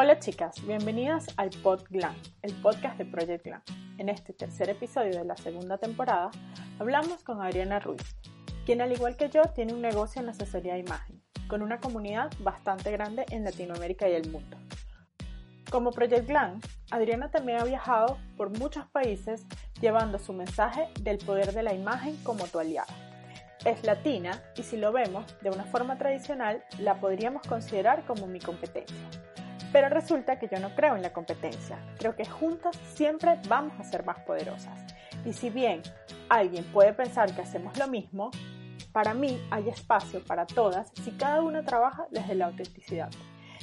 Hola chicas, bienvenidas al Pod Glam, el podcast de Project Glam. En este tercer episodio de la segunda temporada hablamos con Adriana Ruiz, quien al igual que yo tiene un negocio en asesoría de imagen, con una comunidad bastante grande en Latinoamérica y el mundo. Como Project Glam, Adriana también ha viajado por muchos países llevando su mensaje del poder de la imagen como tu aliada. Es latina y si lo vemos de una forma tradicional la podríamos considerar como mi competencia. Pero resulta que yo no creo en la competencia, creo que juntas siempre vamos a ser más poderosas. Y si bien alguien puede pensar que hacemos lo mismo, para mí hay espacio para todas si cada una trabaja desde la autenticidad.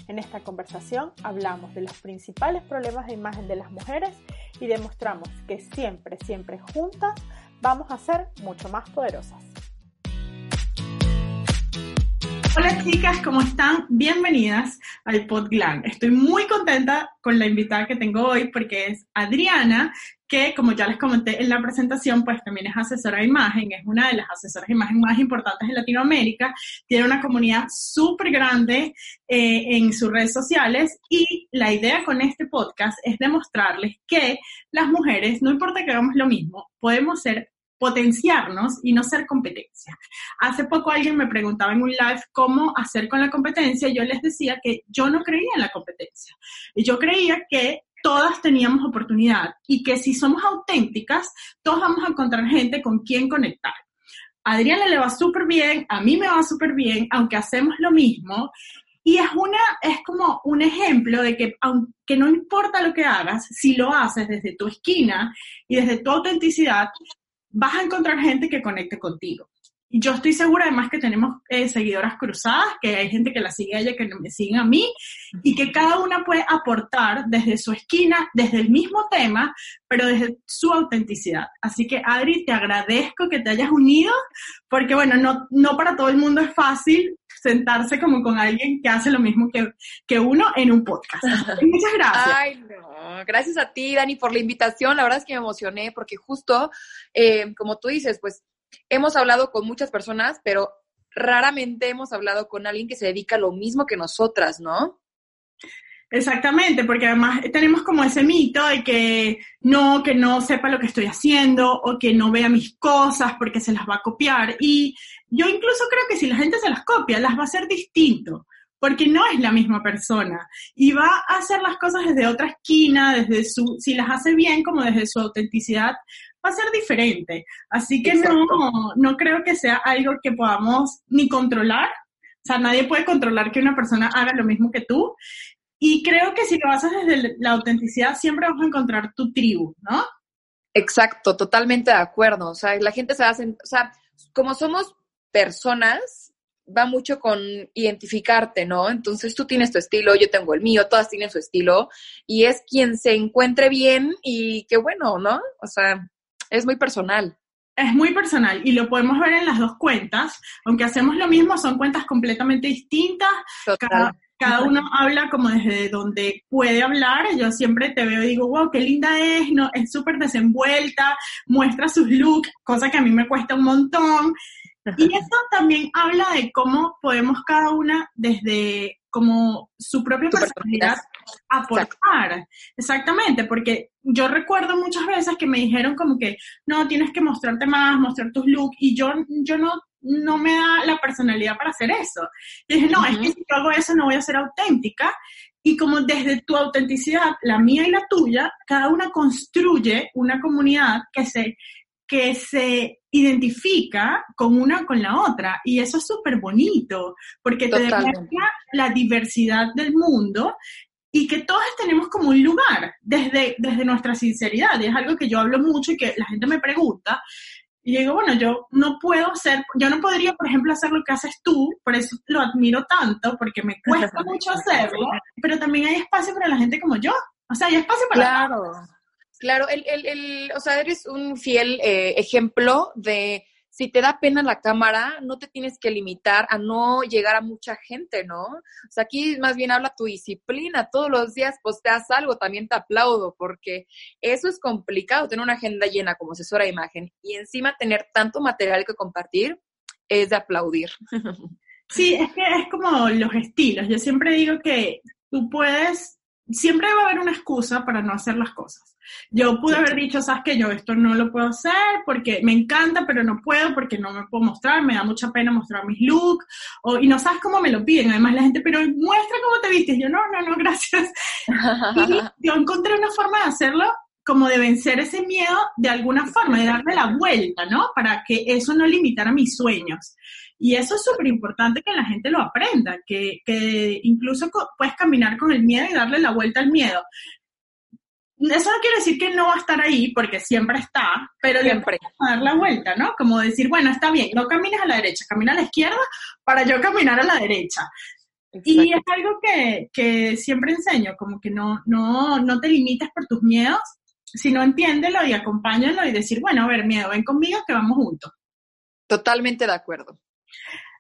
En esta conversación hablamos de los principales problemas de imagen de las mujeres y demostramos que siempre, siempre juntas vamos a ser mucho más poderosas. Hola chicas, ¿cómo están? Bienvenidas al Podglan. Estoy muy contenta con la invitada que tengo hoy porque es Adriana, que como ya les comenté en la presentación, pues también es asesora de imagen, es una de las asesoras de imagen más importantes de Latinoamérica, tiene una comunidad súper grande eh, en sus redes sociales y la idea con este podcast es demostrarles que las mujeres, no importa que hagamos lo mismo, podemos ser potenciarnos y no ser competencia. Hace poco alguien me preguntaba en un live cómo hacer con la competencia. Yo les decía que yo no creía en la competencia. Yo creía que todas teníamos oportunidad y que si somos auténticas, todos vamos a encontrar gente con quien conectar. A Adriana le va súper bien, a mí me va súper bien, aunque hacemos lo mismo. Y es, una, es como un ejemplo de que aunque no importa lo que hagas, si lo haces desde tu esquina y desde tu autenticidad, vas a encontrar gente que conecte contigo. Yo estoy segura además que tenemos eh, seguidoras cruzadas, que hay gente que la sigue a ella, que me siguen a mí, y que cada una puede aportar desde su esquina, desde el mismo tema, pero desde su autenticidad. Así que Adri, te agradezco que te hayas unido, porque bueno, no, no para todo el mundo es fácil sentarse como con alguien que hace lo mismo que, que uno en un podcast. Muchas gracias. Ay, no. Gracias a ti, Dani, por la invitación. La verdad es que me emocioné porque justo, eh, como tú dices, pues hemos hablado con muchas personas, pero raramente hemos hablado con alguien que se dedica a lo mismo que nosotras, ¿no? Exactamente, porque además tenemos como ese mito de que no, que no sepa lo que estoy haciendo o que no vea mis cosas porque se las va a copiar. Y yo incluso creo que si la gente se las copia, las va a hacer distinto, porque no es la misma persona y va a hacer las cosas desde otra esquina, desde su, si las hace bien como desde su autenticidad, va a ser diferente. Así que no, no creo que sea algo que podamos ni controlar. O sea, nadie puede controlar que una persona haga lo mismo que tú. Y creo que si lo haces desde la autenticidad, siempre vas a encontrar tu tribu, ¿no? Exacto, totalmente de acuerdo. O sea, la gente se hace, o sea, como somos personas, va mucho con identificarte, ¿no? Entonces tú tienes tu estilo, yo tengo el mío, todas tienen su estilo, y es quien se encuentre bien y qué bueno, ¿no? O sea, es muy personal. Es muy personal y lo podemos ver en las dos cuentas, aunque hacemos lo mismo, son cuentas completamente distintas. Cada, cada, uno habla como desde donde puede hablar. Yo siempre te veo y digo, wow, qué linda es, no, es súper desenvuelta, muestra sus looks, cosa que a mí me cuesta un montón. Y eso también habla de cómo podemos cada una desde como su propia personalidad aportar. Exactamente, porque yo recuerdo muchas veces que me dijeron como que, no, tienes que mostrarte más, mostrar tus looks, y yo, yo no, no me da la personalidad para hacer eso. Y dije, no, es que si yo hago eso no voy a ser auténtica. Y como desde tu autenticidad, la mía y la tuya, cada una construye una comunidad que se, que se identifica con una con la otra. Y eso es súper bonito, porque te demuestra la diversidad del mundo y que todas tenemos como un lugar desde, desde nuestra sinceridad. Y es algo que yo hablo mucho y que la gente me pregunta. Y yo digo, bueno, yo no puedo hacer, yo no podría, por ejemplo, hacer lo que haces tú, por eso lo admiro tanto, porque me cuesta mucho hacerlo, pero también hay espacio para la gente como yo. O sea, hay espacio para... Claro, claro, el, el, el, o sea, eres un fiel eh, ejemplo de si te da pena la cámara, no te tienes que limitar a no llegar a mucha gente, ¿no? O sea, aquí más bien habla tu disciplina, todos los días posteas algo, también te aplaudo, porque eso es complicado, tener una agenda llena como asesora de imagen y encima tener tanto material que compartir, es de aplaudir. Sí, es que es como los estilos. Yo siempre digo que tú puedes, siempre va a haber una excusa para no hacer las cosas. Yo pude haber dicho, sabes que yo esto no lo puedo hacer porque me encanta, pero no puedo porque no me puedo mostrar, me da mucha pena mostrar mis looks, o, y no sabes cómo me lo piden. Además, la gente, pero muestra cómo te vistes. Yo, no, no, no, gracias. y yo encontré una forma de hacerlo como de vencer ese miedo de alguna forma, de darle la vuelta, ¿no? Para que eso no limitara mis sueños. Y eso es súper importante que la gente lo aprenda, que, que incluso puedes caminar con el miedo y darle la vuelta al miedo eso no quiere decir que no va a estar ahí, porque siempre está, pero siempre a dar la vuelta, ¿no? Como decir, bueno, está bien, no camines a la derecha, camina a la izquierda para yo caminar a la derecha. Y es algo que, que, siempre enseño, como que no, no, no te limites por tus miedos, sino entiéndelo y acompáñalo y decir, bueno, a ver, miedo, ven conmigo que vamos juntos. Totalmente de acuerdo.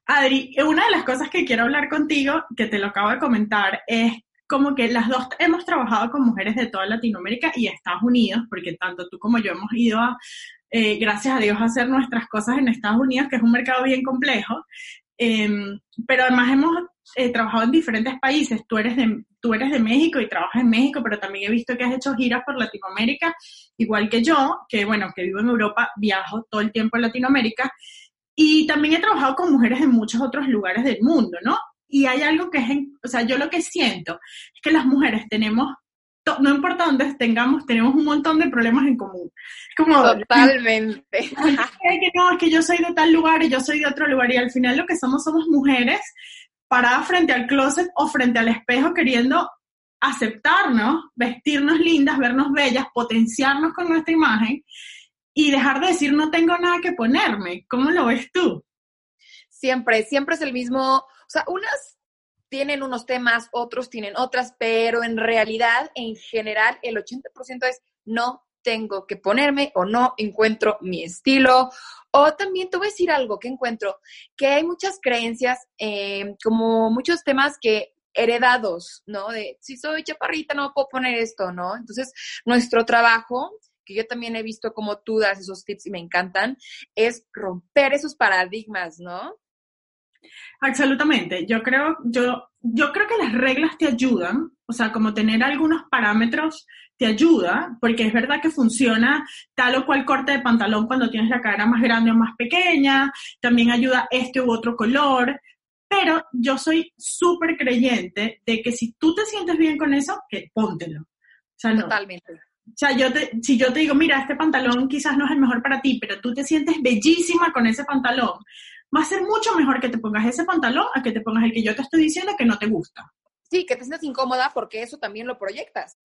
Adri, una de las cosas que quiero hablar contigo, que te lo acabo de comentar, es como que las dos hemos trabajado con mujeres de toda Latinoamérica y Estados Unidos, porque tanto tú como yo hemos ido a, eh, gracias a Dios, a hacer nuestras cosas en Estados Unidos, que es un mercado bien complejo. Em, pero además hemos eh, trabajado en diferentes países. Tú eres, de, tú eres de México y trabajas en México, pero también he visto que has hecho giras por Latinoamérica, igual que yo, que bueno, que vivo en Europa, viajo todo el tiempo en Latinoamérica. Y también he trabajado con mujeres de muchos otros lugares del mundo, ¿no? Y hay algo que es, o sea, yo lo que siento es que las mujeres tenemos, no importa dónde tengamos, tenemos un montón de problemas en común. Como, Totalmente. Es que no, es que yo soy de tal lugar y yo soy de otro lugar y al final lo que somos somos mujeres paradas frente al closet o frente al espejo queriendo aceptarnos, vestirnos lindas, vernos bellas, potenciarnos con nuestra imagen y dejar de decir no tengo nada que ponerme. ¿Cómo lo ves tú? Siempre, siempre es el mismo, o sea, unas tienen unos temas, otros tienen otras, pero en realidad, en general, el 80% es no tengo que ponerme o no encuentro mi estilo. O también te voy a decir algo que encuentro, que hay muchas creencias, eh, como muchos temas que heredados, ¿no? De si soy chaparrita no puedo poner esto, ¿no? Entonces, nuestro trabajo, que yo también he visto como tú das esos tips y me encantan, es romper esos paradigmas, ¿no? Absolutamente. Yo creo, yo, yo creo que las reglas te ayudan, o sea, como tener algunos parámetros te ayuda, porque es verdad que funciona tal o cual corte de pantalón cuando tienes la cadera más grande o más pequeña, también ayuda este u otro color, pero yo soy súper creyente de que si tú te sientes bien con eso, que póntelo. O sea, Totalmente. O sea, yo te, si yo te digo, mira, este pantalón quizás no es el mejor para ti, pero tú te sientes bellísima con ese pantalón, va a ser mucho mejor que te pongas ese pantalón a que te pongas el que yo te estoy diciendo que no te gusta. Sí, que te sientas incómoda porque eso también lo proyectas.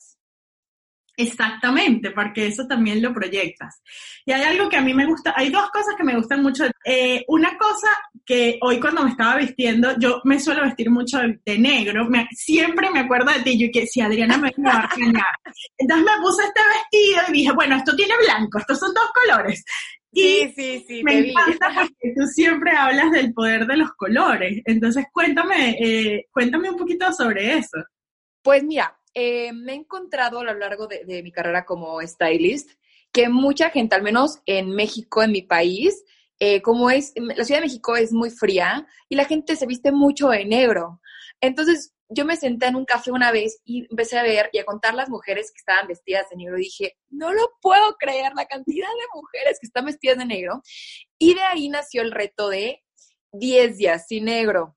Exactamente, porque eso también lo proyectas. Y hay algo que a mí me gusta, hay dos cosas que me gustan mucho. Eh, una cosa que hoy cuando me estaba vistiendo, yo me suelo vestir mucho de, negro, siempre me acuerdo de ti, yo que si Adriana me va a engañar. Entonces me puse este vestido y dije, bueno, esto tiene blanco, estos son dos colores. Sí, sí, sí. Me encanta porque tú siempre hablas del poder de los colores. Entonces, cuéntame, eh, cuéntame un poquito sobre eso. Pues mira, eh, me he encontrado a lo largo de, mi carrera como stylist que mucha gente, al menos en México, en mi país, eh, como es, la Ciudad de México es muy fría y la gente se viste mucho de negro. Entonces, yo me senté en un café una vez y empecé a ver y a contar las mujeres que estaban vestidas de negro. Y dije, no lo puedo creer, la cantidad de mujeres que están vestidas de negro. Y de ahí nació el reto de 10 días sin negro.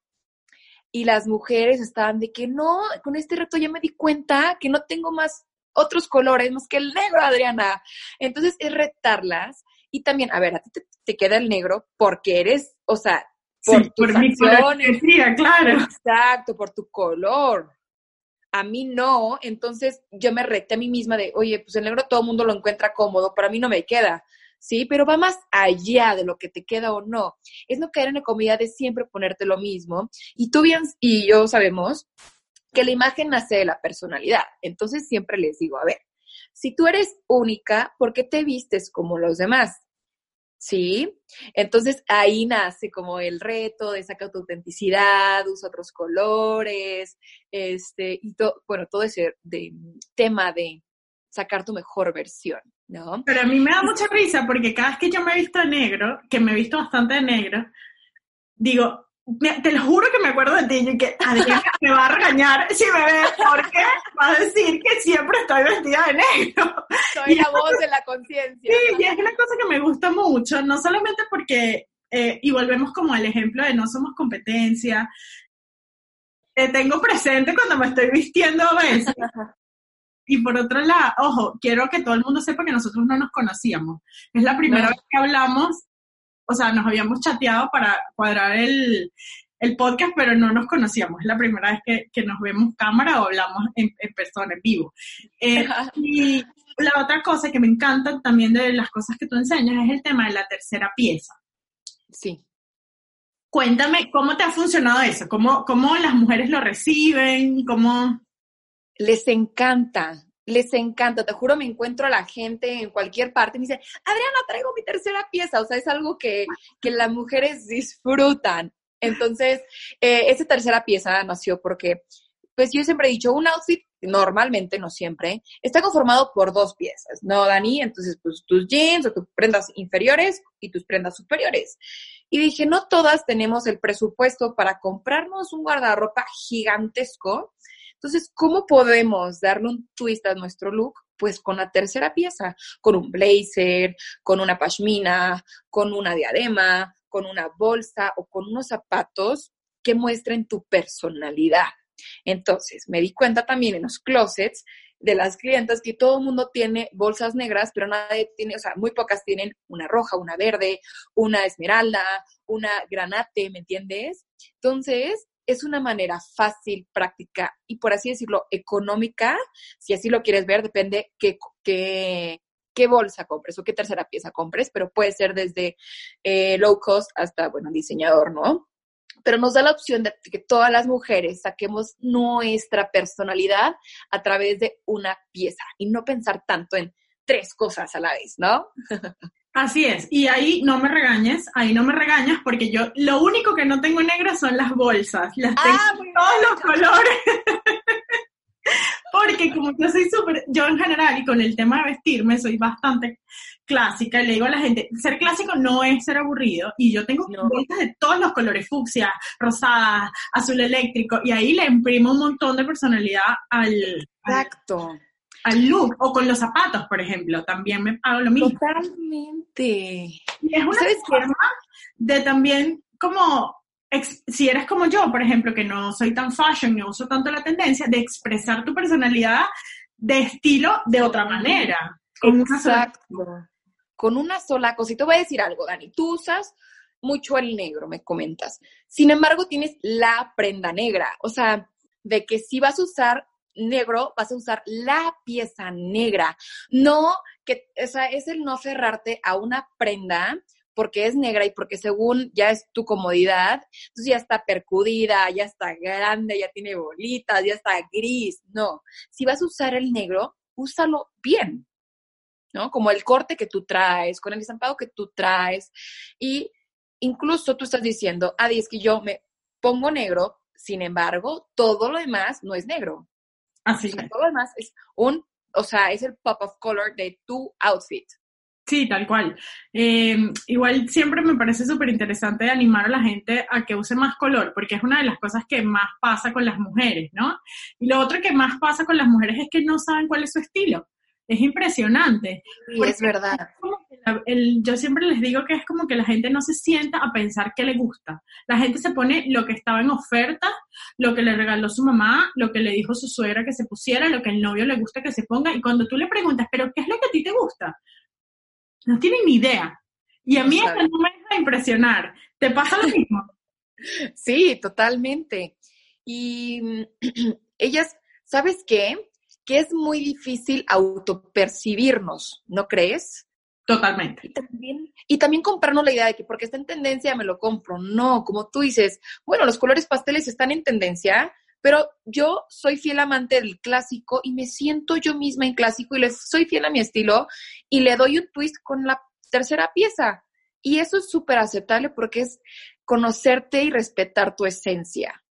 Y las mujeres estaban de que no, con este reto ya me di cuenta que no tengo más otros colores más que el negro, Adriana. Entonces es retarlas y también, a ver, a ti te, te queda el negro porque eres, o sea, por tus por mi claro. Exacto, por tu color. A mí no, entonces yo me reté a mí misma de, oye, pues el negro todo el mundo lo encuentra cómodo, para mí no me queda. ¿sí? Pero va más allá de lo que te queda o no. Es no caer en la comida de siempre ponerte lo mismo. Y tú bien, y yo sabemos que la imagen nace de la personalidad. Entonces siempre les digo, a ver, si tú eres única, ¿por qué te vistes como los demás? ¿Sí? Entonces ahí nace como el reto de sacar tu autenticidad, usa otros colores, este, y todo, bueno, todo ese de, tema de sacar tu mejor versión, ¿no? Pero a mí me da mucha risa porque cada vez que yo me he visto de negro, que me he visto bastante de negro, digo, te lo juro que me acuerdo de ti y que Adriana me va a regañar si me ve porque va a decir que siempre estoy vestida de negro. Soy la voz de la conciencia. Sí, y es una cosa que me gusta mucho, no solamente porque, eh, y volvemos como al ejemplo de no somos competencia, te tengo presente cuando me estoy vistiendo a veces. Y por otro lado, ojo, quiero que todo el mundo sepa que nosotros no nos conocíamos. Es la primera vez que hablamos o sea, nos habíamos chateado para cuadrar el, podcast, pero no nos conocíamos. Es la primera vez que, que nos vemos cámara o hablamos en, persona, en vivo. Eh, y la otra cosa que me encanta también de las cosas que tú enseñas es el tema de la tercera pieza. Sí. Cuéntame, ¿cómo te ha funcionado eso? ¿Cómo, cómo las mujeres lo reciben? ¿Cómo...? Les encanta les encanta, te juro, me encuentro a la gente en cualquier parte y me dice, Adriana, traigo mi tercera pieza, o sea, es algo que, las mujeres disfrutan. Entonces, eh, esa tercera pieza nació porque, pues yo siempre he dicho, un outfit normalmente, no siempre, está conformado por dos piezas, ¿no, Dani? Entonces, pues tus jeans o tus prendas inferiores y tus prendas superiores. Y dije, no todas tenemos el presupuesto para comprarnos un guardarropa gigantesco entonces, ¿cómo podemos darle un twist a nuestro look? Pues con la tercera pieza, con un blazer, con una pashmina, con una diadema, con una bolsa o con unos zapatos que muestren tu personalidad. Entonces, me di cuenta también en los closets de las clientas que todo el mundo tiene bolsas negras, pero nadie tiene, o sea, muy pocas tienen una roja, una verde, una esmeralda, una granate, ¿me entiendes? Entonces, es una manera fácil, práctica y por así decirlo, económica, si así lo quieres ver, depende qué, qué, qué bolsa compres o qué tercera pieza compres, pero puede ser desde eh, low cost hasta, bueno, diseñador, ¿no? Pero nos da la opción de que todas las mujeres saquemos nuestra personalidad a través de una pieza y no pensar tanto en tres cosas a la vez, ¿no? Así es, y ahí no me regañes, ahí no me regañas porque yo lo único que no tengo negras son las bolsas, las tengo ah, todos los colores. Porque como yo soy súper, yo en general y con el tema de vestirme soy bastante clásica y le digo a la gente, ser clásico no es ser aburrido y yo tengo bolsas de todos los colores, fucsia, rosada, azul eléctrico y ahí le imprimo un montón de personalidad al... Exacto al look o con los zapatos, por ejemplo, también me hago lo mismo. Totalmente. Y es una forma de también como si eres como yo, por ejemplo, que no soy tan fashion, no uso tanto la tendencia, de expresar tu personalidad de estilo de otra manera. Con Exacto. Una sola... Con una sola cosa. Y te voy a decir algo, Dani. Tú usas mucho el negro, me comentas. Sin embargo, tienes la prenda negra. O sea, de que si vas a usar negro, vas a usar la pieza negra. No, que, o sea, es el no cerrarte a una prenda porque es negra y porque según ya es tu comodidad, entonces ya está percudida, ya está grande, ya tiene bolitas, ya está gris. No, si vas a usar el negro, úsalo bien, ¿no? Como el corte que tú traes, con el estampado que tú traes. Y incluso tú estás diciendo, Adi, es que yo me pongo negro, sin embargo, todo lo demás no es negro. Así Todo lo demás es un, o sea, es el pop of color de tu outfit. Sí, tal cual. Eh, igual siempre me parece súper interesante animar a la gente a que use más color, porque es una de las cosas que más pasa con las mujeres, ¿no? Y lo otro que más pasa con las mujeres es que no saben cuál es su estilo. Es impresionante. Y es verdad. yo siempre les digo que es como que la gente no se sienta a pensar qué le gusta. La gente se pone lo que estaba en oferta, lo que le regaló su mamá, lo que le dijo su suegra que se pusiera, lo que el novio le gusta que se ponga. Y cuando tú le preguntas, ¿pero qué es lo que a ti te gusta? No tienen ni idea. Y a mí eso no me deja impresionar. ¿Te pasa lo mismo? sí, totalmente. Y ellas, ¿sabes qué? que es muy difícil autopercibirnos, ¿no crees? Totalmente. Y también, y también comprarnos la idea de que porque está en tendencia me lo compro. No, como tú dices, bueno, los colores pasteles están en tendencia, pero yo soy fiel amante del clásico y me siento yo misma en clásico y le soy fiel a mi estilo y le doy un twist con la tercera pieza. Y eso es súper aceptable porque es conocerte y respetar tu esencia.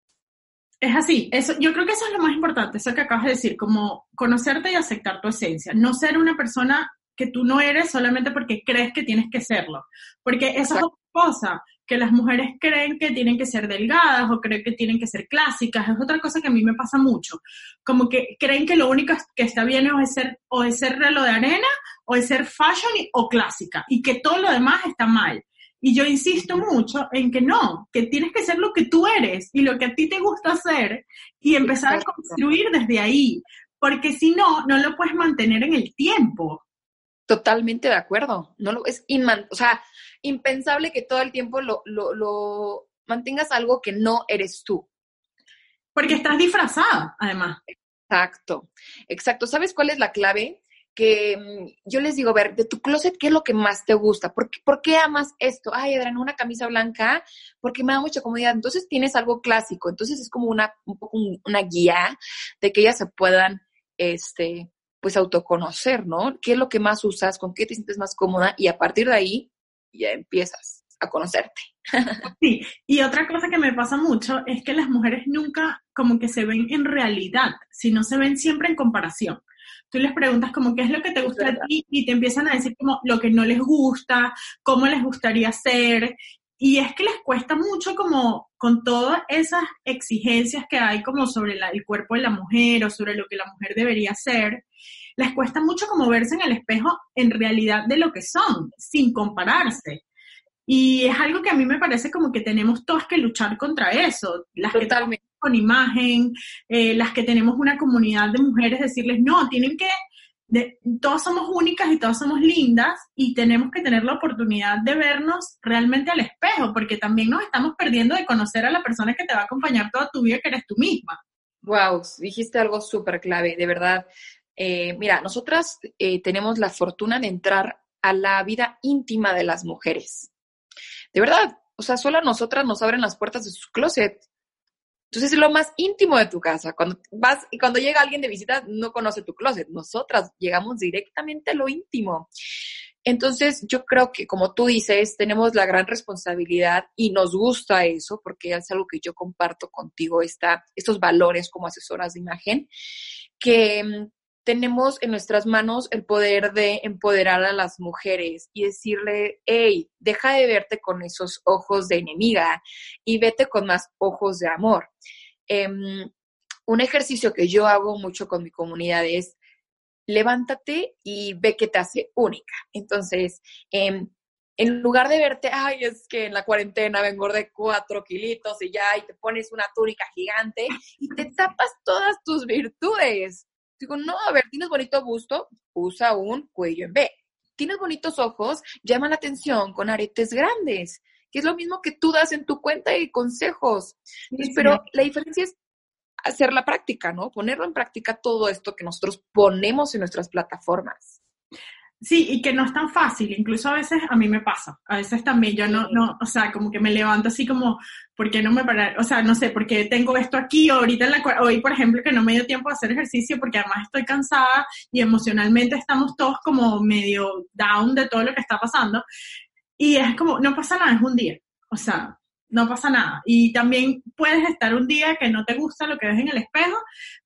Es así, eso, yo creo que eso es lo más importante, eso que acabas de decir, como conocerte y aceptar tu esencia, no ser una persona que tú no eres solamente porque crees que tienes que serlo. Porque esa es otra cosa, que las mujeres creen que tienen que ser delgadas o creen que tienen que ser clásicas, es otra cosa que a mí me pasa mucho. Como que creen que lo único que está bien es ser, o es ser reloj de arena, o es ser fashion o clásica, y que todo lo demás está mal. Y yo insisto mucho en que no, que tienes que ser lo que tú eres y lo que a ti te gusta hacer y empezar a construir desde ahí, porque si no, no lo puedes mantener en el tiempo. Totalmente de acuerdo. No lo, es inman, o sea, impensable que todo el tiempo lo, lo, lo mantengas algo que no eres tú. Porque estás disfrazada, además. Exacto, exacto. ¿Sabes cuál es la clave? Que mm, yo les digo, a ver, de tu closet, ¿qué es lo que más te gusta? ¿Por qué, ¿por qué amas esto? Ay, Adriana, una camisa blanca, porque me da mucha comodidad. Entonces tienes algo clásico. Entonces es como una, un poco una guía de que ellas se puedan, este, pues autoconocer, ¿no? ¿Qué es lo que más usas? ¿Con qué te sientes más cómoda? Y a partir de ahí ya empiezas a conocerte. Sí, y otra cosa que me pasa mucho es que las mujeres nunca como que se ven en realidad, sino se ven siempre en comparación. Tú les preguntas como qué es lo que te gusta a ti y te empiezan a decir como lo que no les gusta, cómo les gustaría ser. Y es que les cuesta mucho como con todas esas exigencias que hay como sobre el cuerpo de la mujer o sobre lo que la mujer debería ser, les cuesta mucho como verse en el espejo en realidad de lo que son, sin compararse. Y es algo que a mí me parece como que tenemos todas que luchar contra eso. Las que estamos con imagen, eh, las que tenemos una comunidad de mujeres, decirles, no, tienen que, de, todas somos únicas y todas somos lindas y tenemos que tener la oportunidad de vernos realmente al espejo, porque también nos estamos perdiendo de conocer a la persona que te va a acompañar toda tu vida, que eres tú misma. Wow, dijiste algo súper clave, de verdad. Eh, mira, nosotras eh, tenemos la fortuna de entrar a la vida íntima de las mujeres. De verdad, o sea, solo a nosotras nos abren las puertas de su closet. Entonces es lo más íntimo de tu casa. Cuando vas y cuando llega alguien de visita no conoce tu closet. Nosotras llegamos directamente a lo íntimo. Entonces yo creo que como tú dices, tenemos la gran responsabilidad y nos gusta eso porque es algo que yo comparto contigo, esta, estos valores como asesoras de imagen, que mm, tenemos en nuestras manos el poder de empoderar a las mujeres y decirle, hey, deja de verte con esos ojos de enemiga y vete con más ojos de amor. Em, un ejercicio que yo hago mucho con mi comunidad es levántate y ve que te hace única. Entonces, em, en lugar de verte, ay, es que en la cuarentena me engordé cuatro kilitos y ya, y te pones una túnica gigante y te tapas todas tus virtudes Digo, no, a ver, tienes bonito busto, usa un cuello en B. Tienes bonitos ojos, llama la atención con aretes grandes, que es lo mismo que tú das en tu cuenta y consejos. pero la diferencia es hacer la práctica, ¿no? Ponerlo en práctica todo esto que nosotros ponemos en nuestras plataformas. Sí, y que no es tan fácil, incluso a veces a mí me pasa, a veces también yo no, no, o sea, como que me levanto así como, ¿por qué no me parar? O sea, no sé, porque tengo esto aquí, ahorita en la, hoy por ejemplo que no me dio tiempo de hacer ejercicio porque además estoy cansada y emocionalmente estamos todos como medio down de todo lo que está pasando y es como, no pasa nada, es un día, o sea, no pasa nada. Y también puedes estar un día que no te gusta lo que ves en el espejo,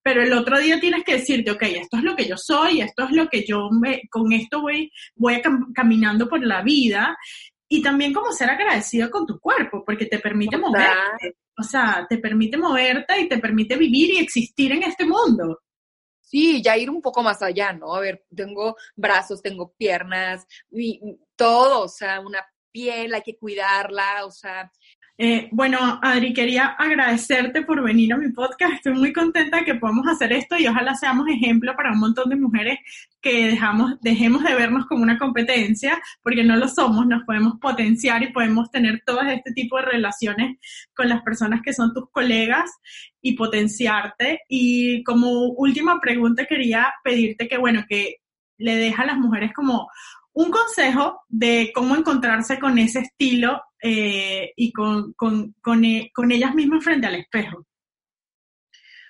pero el otro día tienes que decirte, ok, esto es lo que yo soy, esto es lo que yo me, con esto voy, voy caminando por la vida. Y también como ser agradecido con tu cuerpo, porque te permite moverte. O sea, te permite moverte y te permite vivir y existir en este mundo. Sí, ya ir un poco más allá, ¿no? A ver, tengo brazos, tengo piernas, y todo, o sea, una piel, hay que cuidarla, o sea, eh, bueno, Adri, quería agradecerte por venir a mi podcast. Estoy muy contenta de que podamos hacer esto y ojalá seamos ejemplo para un montón de mujeres que dejamos, dejemos de vernos como una competencia, porque no lo somos, nos podemos potenciar y podemos tener todo este tipo de relaciones con las personas que son tus colegas y potenciarte. Y como última pregunta quería pedirte que, bueno, que le deja a las mujeres como un consejo de cómo encontrarse con ese estilo eh, y con, con, con, e, con, ellas mismas frente al espejo.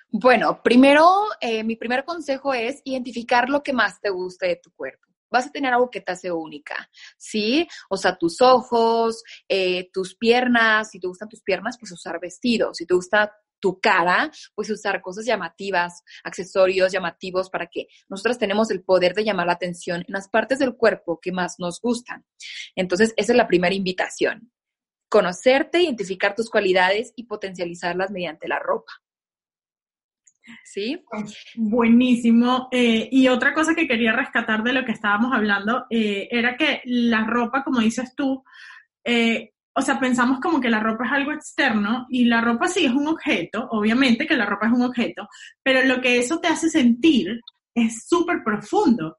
Bueno, primero, eh, mi primer consejo es identificar lo que más te guste de tu cuerpo vas a tener algo que te hace única, ¿sí? O sea, tus ojos, eh, tus piernas, si te gustan tus piernas, pues usar vestidos, si te gusta tu cara, pues usar cosas llamativas, accesorios llamativos para que nosotros tenemos el poder de llamar la atención en las partes del cuerpo que más nos gustan. Entonces, esa es la primera invitación. Conocerte, identificar tus cualidades y potencializarlas mediante la ropa. ¿Sí? Buenísimo. Eh, y otra cosa que quería rescatar de lo que estábamos hablando eh, era que la ropa, como dices tú, eh, o sea, pensamos como que la ropa es algo externo y la ropa sí es un objeto, obviamente que la ropa es un objeto, pero lo que eso te hace sentir es súper profundo.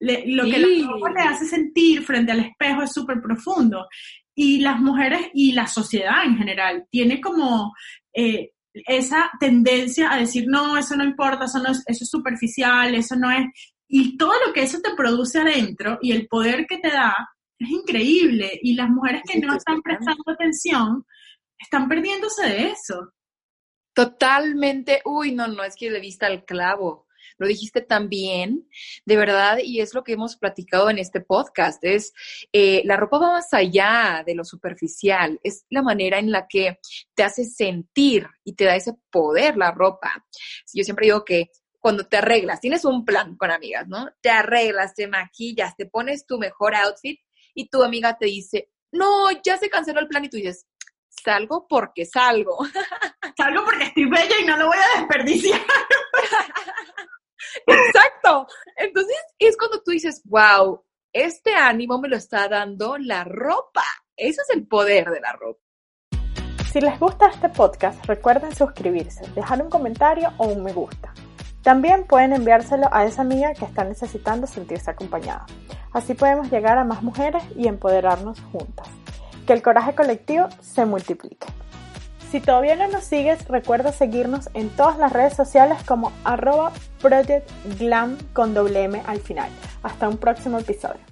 lo que la ropa te hace sentir frente al espejo es súper profundo. Y las mujeres y la sociedad en general tiene como eh, esa tendencia a decir, no, eso no importa, eso, no es, eso es superficial, eso no es... Y todo lo que eso te produce adentro y el poder que te da es increíble. Y las mujeres que no están prestando atención están perdiéndose de eso. Totalmente. Uy, no, no, es que le viste al clavo. Lo dijiste también, de verdad, y es lo que hemos platicado en este podcast, es eh, la ropa va más allá de lo superficial, es la manera en la que te hace sentir y te da ese poder la ropa. Yo siempre digo que cuando te arreglas, tienes un plan con amigas, ¿no? Te arreglas, te maquillas, te pones tu mejor outfit y tu amiga te dice, no, ya se canceló el plan y tú dices, salgo porque salgo. Salgo porque estoy bella y no lo voy a desperdiciar. Exacto. Entonces es cuando tú dices, wow, este ánimo me lo está dando la ropa. Ese es el poder de la ropa. Si les gusta este podcast, recuerden suscribirse, dejar un comentario o un me gusta. También pueden enviárselo a esa amiga que está necesitando sentirse acompañada. Así podemos llegar a más mujeres y empoderarnos juntas. Que el coraje colectivo se multiplique. Si todavía no nos sigues, recuerda seguirnos en todas las redes sociales como arroba Project Glam con doble M al final. Hasta un próximo episodio.